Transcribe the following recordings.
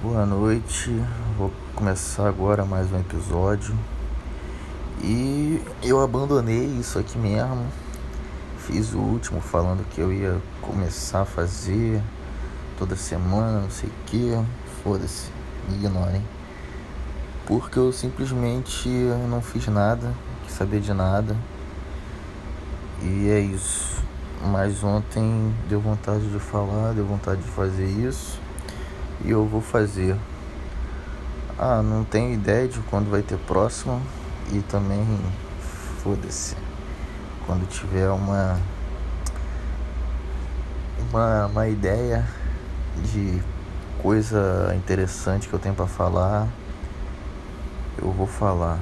Boa noite, vou começar agora mais um episódio e eu abandonei isso aqui mesmo. Fiz o último falando que eu ia começar a fazer toda semana, não sei o que. Foda-se, me ignorem. Porque eu simplesmente não fiz nada, não quis saber de nada. E é isso. Mas ontem deu vontade de falar, deu vontade de fazer isso e eu vou fazer. Ah, não tenho ideia de quando vai ter próximo e também foda-se. Quando tiver uma, uma uma ideia de coisa interessante que eu tenho para falar, eu vou falar.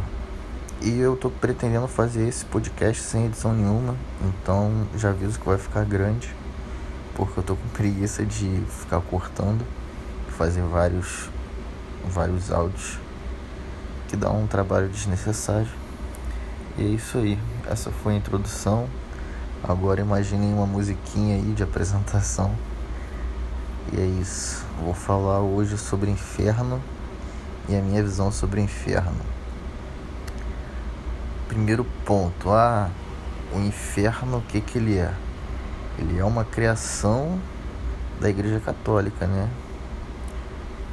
E eu tô pretendendo fazer esse podcast sem edição nenhuma, então já aviso que vai ficar grande, porque eu tô com preguiça de ficar cortando fazer vários, vários áudios que dá um trabalho desnecessário. E é isso aí. Essa foi a introdução. Agora imaginem uma musiquinha aí de apresentação. E é isso. Vou falar hoje sobre inferno e a minha visão sobre o inferno. Primeiro ponto, ah, o inferno, o que que ele é? Ele é uma criação da Igreja Católica, né?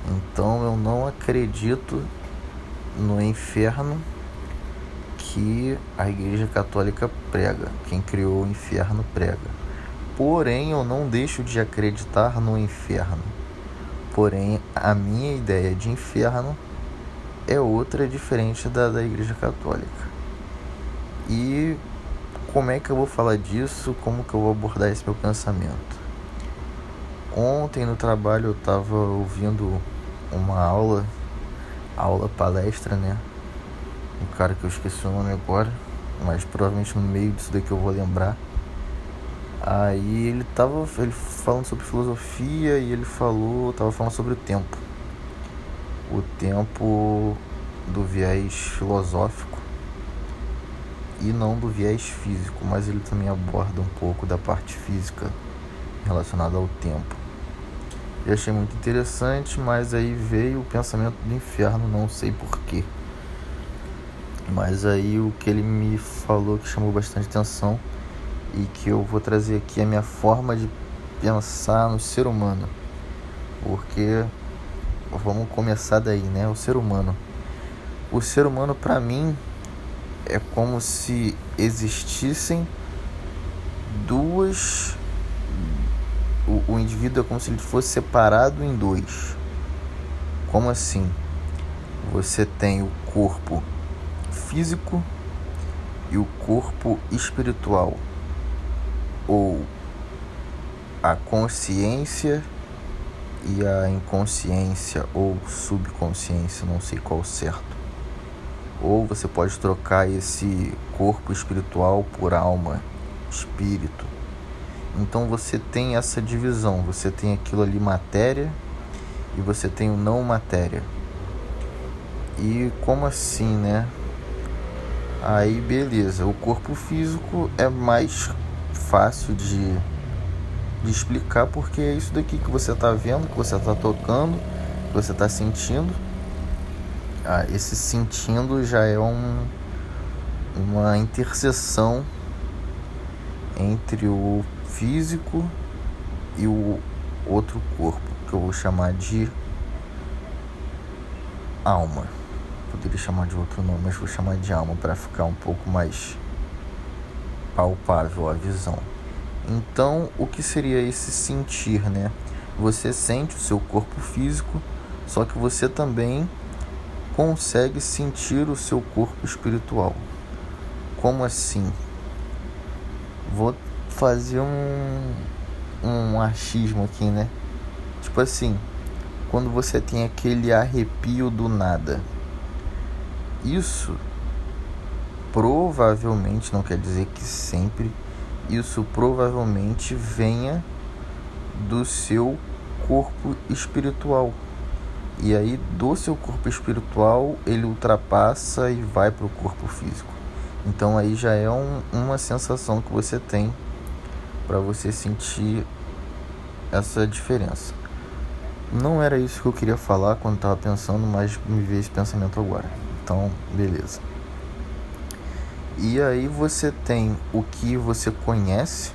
Então eu não acredito no inferno que a Igreja Católica prega, quem criou o inferno prega. Porém, eu não deixo de acreditar no inferno. Porém, a minha ideia de inferno é outra, diferente da da Igreja Católica. E como é que eu vou falar disso? Como que eu vou abordar esse meu pensamento? Ontem no trabalho eu estava ouvindo uma aula, aula palestra, né? Um cara que eu esqueci o nome agora, mas provavelmente no meio disso daqui eu vou lembrar. Aí ele tava ele falando sobre filosofia e ele falou, tava falando sobre o tempo. O tempo do viés filosófico e não do viés físico, mas ele também aborda um pouco da parte física relacionada ao tempo. Eu achei muito interessante, mas aí veio o pensamento do inferno, não sei porquê. Mas aí o que ele me falou que chamou bastante atenção e que eu vou trazer aqui é a minha forma de pensar no ser humano. Porque vamos começar daí, né? O ser humano. O ser humano para mim é como se existissem duas o, o indivíduo é como se ele fosse separado em dois. Como assim? Você tem o corpo físico e o corpo espiritual, ou a consciência e a inconsciência ou subconsciência, não sei qual certo. Ou você pode trocar esse corpo espiritual por alma, espírito. Então você tem essa divisão, você tem aquilo ali matéria e você tem o não matéria. E como assim, né? Aí beleza, o corpo físico é mais fácil de, de explicar porque é isso daqui que você está vendo, que você está tocando, que você está sentindo. Ah, esse sentindo já é um, uma interseção entre o físico e o outro corpo, que eu vou chamar de alma. Poderia chamar de outro nome, mas vou chamar de alma para ficar um pouco mais palpável a visão. Então, o que seria esse sentir, né? Você sente o seu corpo físico, só que você também consegue sentir o seu corpo espiritual. Como assim? Vou fazer um, um achismo aqui, né? Tipo assim, quando você tem aquele arrepio do nada. Isso provavelmente, não quer dizer que sempre, isso provavelmente venha do seu corpo espiritual. E aí, do seu corpo espiritual, ele ultrapassa e vai para o corpo físico. Então, aí já é um, uma sensação que você tem para você sentir essa diferença. não era isso que eu queria falar quando estava pensando, mas me veio esse pensamento agora. Então, beleza. E aí você tem o que você conhece,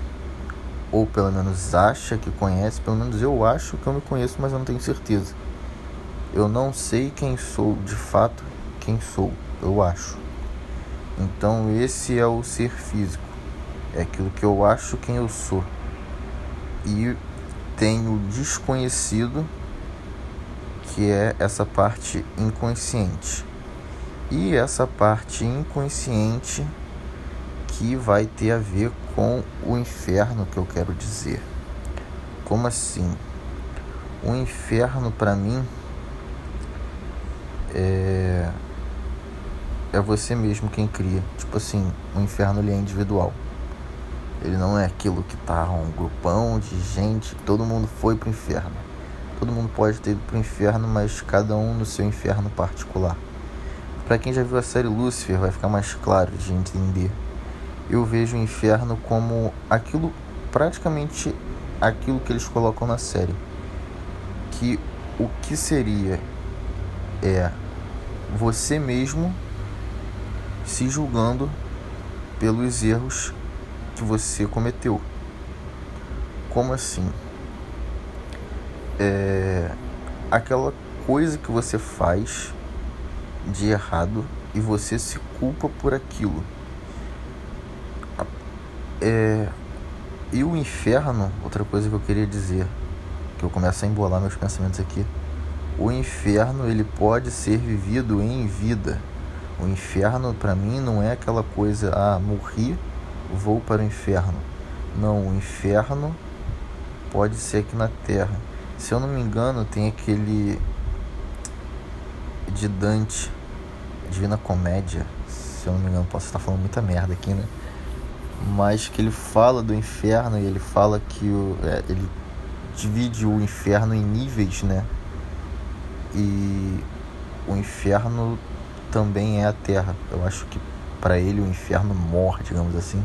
ou pelo menos acha que conhece, pelo menos eu acho que eu me conheço, mas eu não tenho certeza. Eu não sei quem sou de fato, quem sou, eu acho. Então esse é o ser físico. É aquilo que eu acho quem eu sou. E tem o desconhecido, que é essa parte inconsciente. E essa parte inconsciente que vai ter a ver com o inferno que eu quero dizer. Como assim? O inferno para mim é é você mesmo quem cria. Tipo assim, o inferno ele é individual. Ele não é aquilo que tá um grupão de gente, todo mundo foi pro inferno. Todo mundo pode ter ido pro inferno, mas cada um no seu inferno particular. Para quem já viu a série Lucifer, vai ficar mais claro de entender. Eu vejo o inferno como aquilo, praticamente aquilo que eles colocam na série. Que o que seria é você mesmo se julgando pelos erros que você cometeu. Como assim? É aquela coisa que você faz de errado e você se culpa por aquilo. É, e o inferno, outra coisa que eu queria dizer, que eu começo a embolar meus pensamentos aqui. O inferno ele pode ser vivido em vida. O inferno para mim não é aquela coisa, ah, morri, vou para o inferno. Não, o inferno pode ser aqui na Terra. Se eu não me engano, tem aquele de Dante, Divina Comédia. Se eu não me engano, posso estar falando muita merda aqui, né? Mas que ele fala do inferno e ele fala que o, é, ele divide o inferno em níveis, né? E o inferno também é a terra. Eu acho que para ele o inferno mor, digamos assim,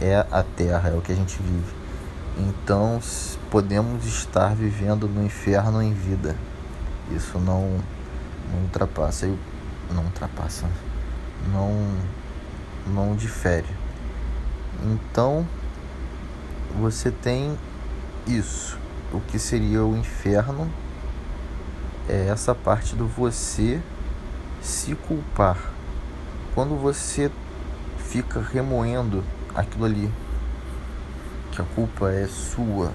é a terra, é o que a gente vive. Então podemos estar vivendo no inferno em vida. Isso não, não ultrapassa, não ultrapassa, não, não difere. Então você tem isso, o que seria o inferno é essa parte do você se culpar. Quando você fica remoendo aquilo ali, que a culpa é sua,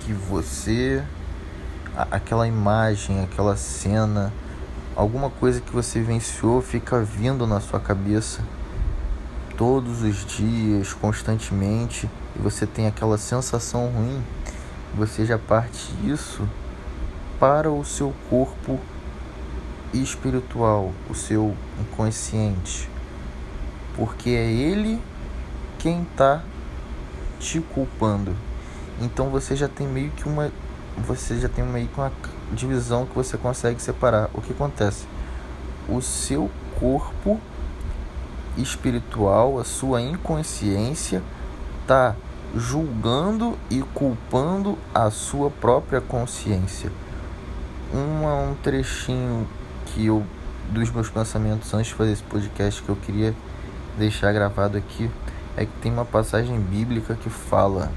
que você aquela imagem, aquela cena, alguma coisa que você vivenciou fica vindo na sua cabeça todos os dias, constantemente, e você tem aquela sensação ruim, você já parte isso para o seu corpo espiritual, o seu inconsciente, porque é ele quem está te culpando. Então você já tem meio que uma você já tem meio que uma divisão que você consegue separar. O que acontece? O seu corpo espiritual, a sua inconsciência está julgando e culpando a sua própria consciência. Uma, um trechinho que eu dos meus pensamentos antes de fazer esse podcast que eu queria deixar gravado aqui é que tem uma passagem bíblica que fala: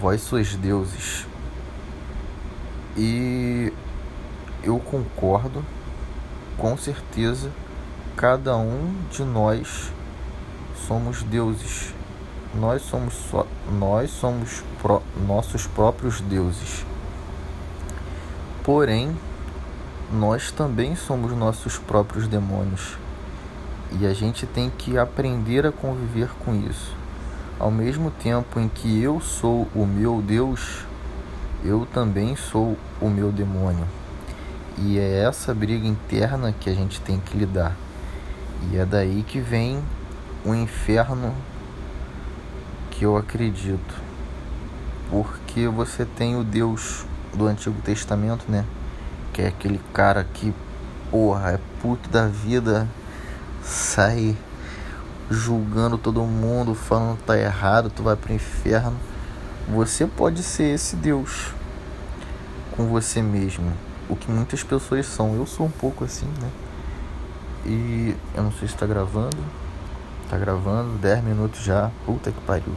Vós sois deuses. E eu concordo, com certeza, cada um de nós somos deuses. Nós somos só, nós somos nossos próprios deuses. Porém, nós também somos nossos próprios demônios. E a gente tem que aprender a conviver com isso. Ao mesmo tempo em que eu sou o meu Deus, eu também sou o meu demônio. E é essa briga interna que a gente tem que lidar. E é daí que vem o inferno que eu acredito. Porque você tem o Deus do Antigo Testamento, né? que é aquele cara que, porra, é puto da vida, sai julgando todo mundo, falando que tá errado, tu vai pro inferno. Você pode ser esse Deus. com você mesmo. O que muitas pessoas são. Eu sou um pouco assim, né? E eu não sei se está gravando. Tá gravando, 10 minutos já. Puta que pariu.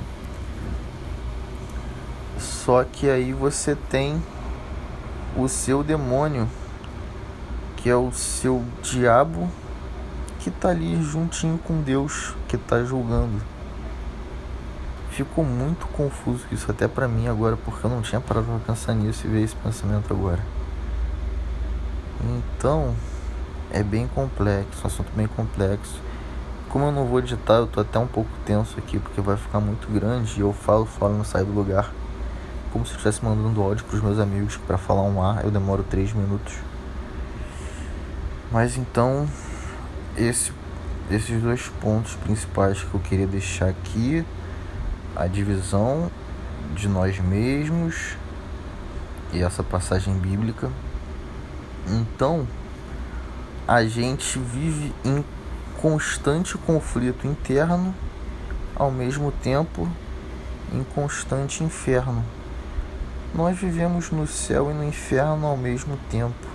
Só que aí você tem o seu demônio, que é o seu diabo que tá ali juntinho com Deus, que tá julgando. Ficou muito confuso isso até para mim agora, porque eu não tinha parado pra pensar nisso e ver esse pensamento agora. Então, é bem complexo, um assunto bem complexo. Como eu não vou editar, eu tô até um pouco tenso aqui, porque vai ficar muito grande e eu falo, falo, não sai do lugar. Como se eu estivesse mandando áudio pros meus amigos para falar um ar, eu demoro 3 minutos. Mas então, esse, esses dois pontos principais que eu queria deixar aqui a divisão de nós mesmos e essa passagem bíblica. Então, a gente vive em constante conflito interno, ao mesmo tempo em constante inferno. Nós vivemos no céu e no inferno ao mesmo tempo.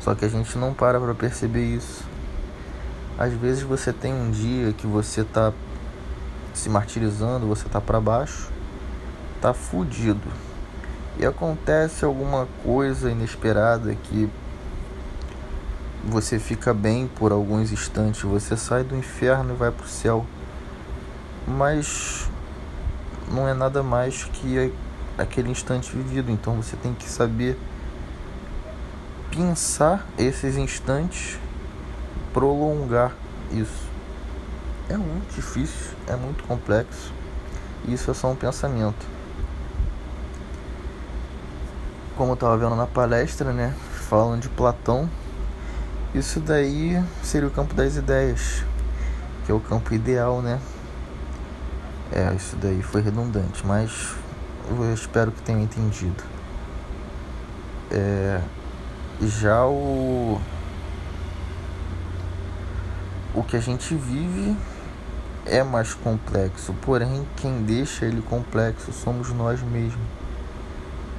Só que a gente não para para perceber isso. Às vezes você tem um dia que você está se martirizando, você tá para baixo, tá fudido. E acontece alguma coisa inesperada que você fica bem por alguns instantes, você sai do inferno e vai pro céu. Mas não é nada mais que aquele instante vivido, então você tem que saber pensar esses instantes, prolongar isso. É muito difícil, é muito complexo. Isso é só um pensamento. Como eu estava vendo na palestra, né, falando de Platão, isso daí seria o campo das ideias, que é o campo ideal, né? É, isso daí foi redundante, mas eu espero que tenham entendido. É, já o o que a gente vive é mais complexo, porém quem deixa ele complexo somos nós mesmos.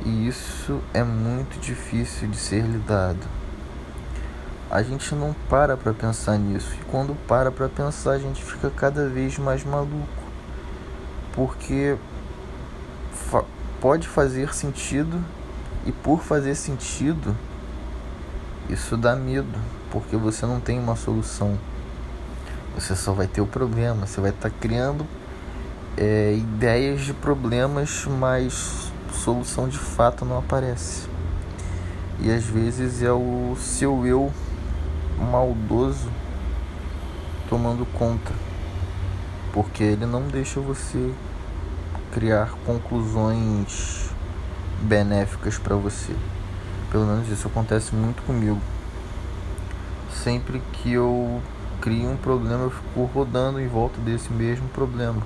E isso é muito difícil de ser lidado. A gente não para para pensar nisso, e quando para para pensar, a gente fica cada vez mais maluco. Porque fa pode fazer sentido e por fazer sentido, isso dá medo, porque você não tem uma solução você só vai ter o problema. Você vai estar tá criando é, ideias de problemas, mas solução de fato não aparece. E às vezes é o seu eu maldoso tomando conta, porque ele não deixa você criar conclusões benéficas para você. Pelo menos isso acontece muito comigo. Sempre que eu crio um problema, eu fico rodando em volta desse mesmo problema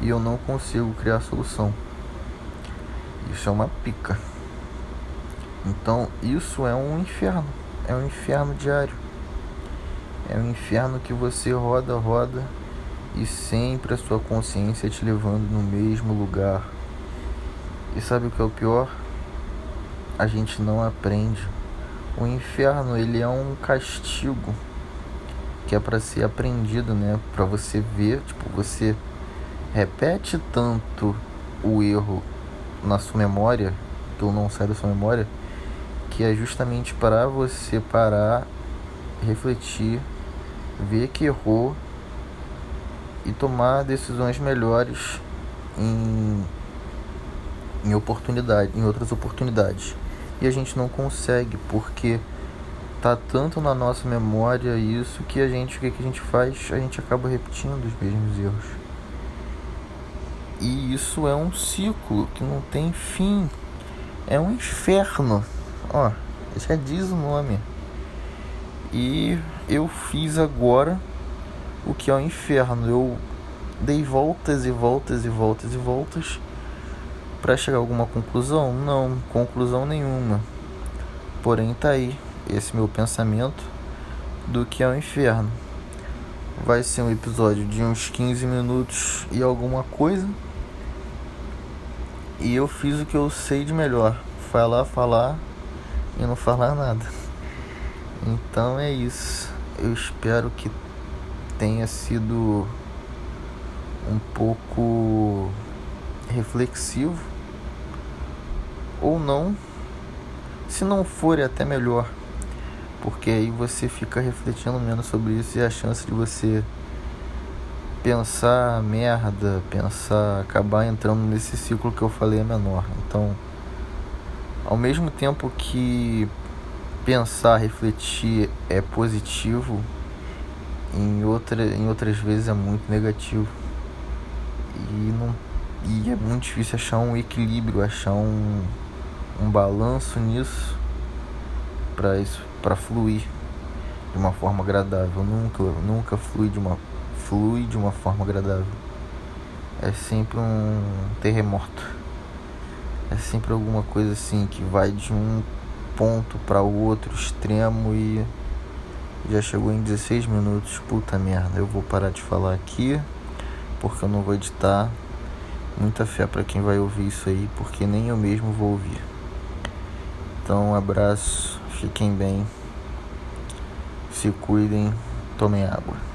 e eu não consigo criar solução. Isso é uma pica. Então, isso é um inferno, é um inferno diário. É um inferno que você roda, roda e sempre a sua consciência te levando no mesmo lugar. E sabe o que é o pior? A gente não aprende. O inferno, ele é um castigo que é para ser aprendido, né? Para você ver, tipo, você repete tanto o erro na sua memória, que não sai da sua memória, que é justamente para você parar, refletir, ver que errou e tomar decisões melhores em, em oportunidade, em outras oportunidades. E a gente não consegue porque tá tanto na nossa memória isso que a gente o que, a gente faz? A gente acaba repetindo os mesmos erros. E isso é um ciclo que não tem fim. É um inferno. Ó já diz o nome. E eu fiz agora o que é o inferno. Eu dei voltas e voltas e voltas e voltas para chegar a alguma conclusão? Não conclusão nenhuma. Porém tá aí esse meu pensamento do que é o inferno. Vai ser um episódio de uns 15 minutos e alguma coisa. E eu fiz o que eu sei de melhor. falar, falar e não falar nada. Então é isso. Eu espero que tenha sido um pouco reflexivo ou não. Se não for, é até melhor, porque aí você fica refletindo menos sobre isso e a chance de você pensar merda, pensar, acabar entrando nesse ciclo que eu falei é menor. Então, ao mesmo tempo que pensar, refletir é positivo, em, outra, em outras vezes é muito negativo. E, não, e é muito difícil achar um equilíbrio, achar um, um balanço nisso para isso, para fluir de uma forma agradável. Nunca, nunca flui de uma flui de uma forma agradável. É sempre um terremoto. É sempre alguma coisa assim que vai de um ponto para o outro extremo e já chegou em 16 minutos. Puta merda, eu vou parar de falar aqui porque eu não vou editar. Muita fé para quem vai ouvir isso aí, porque nem eu mesmo vou ouvir. Então, um abraço, fiquem bem, se cuidem, tomem água.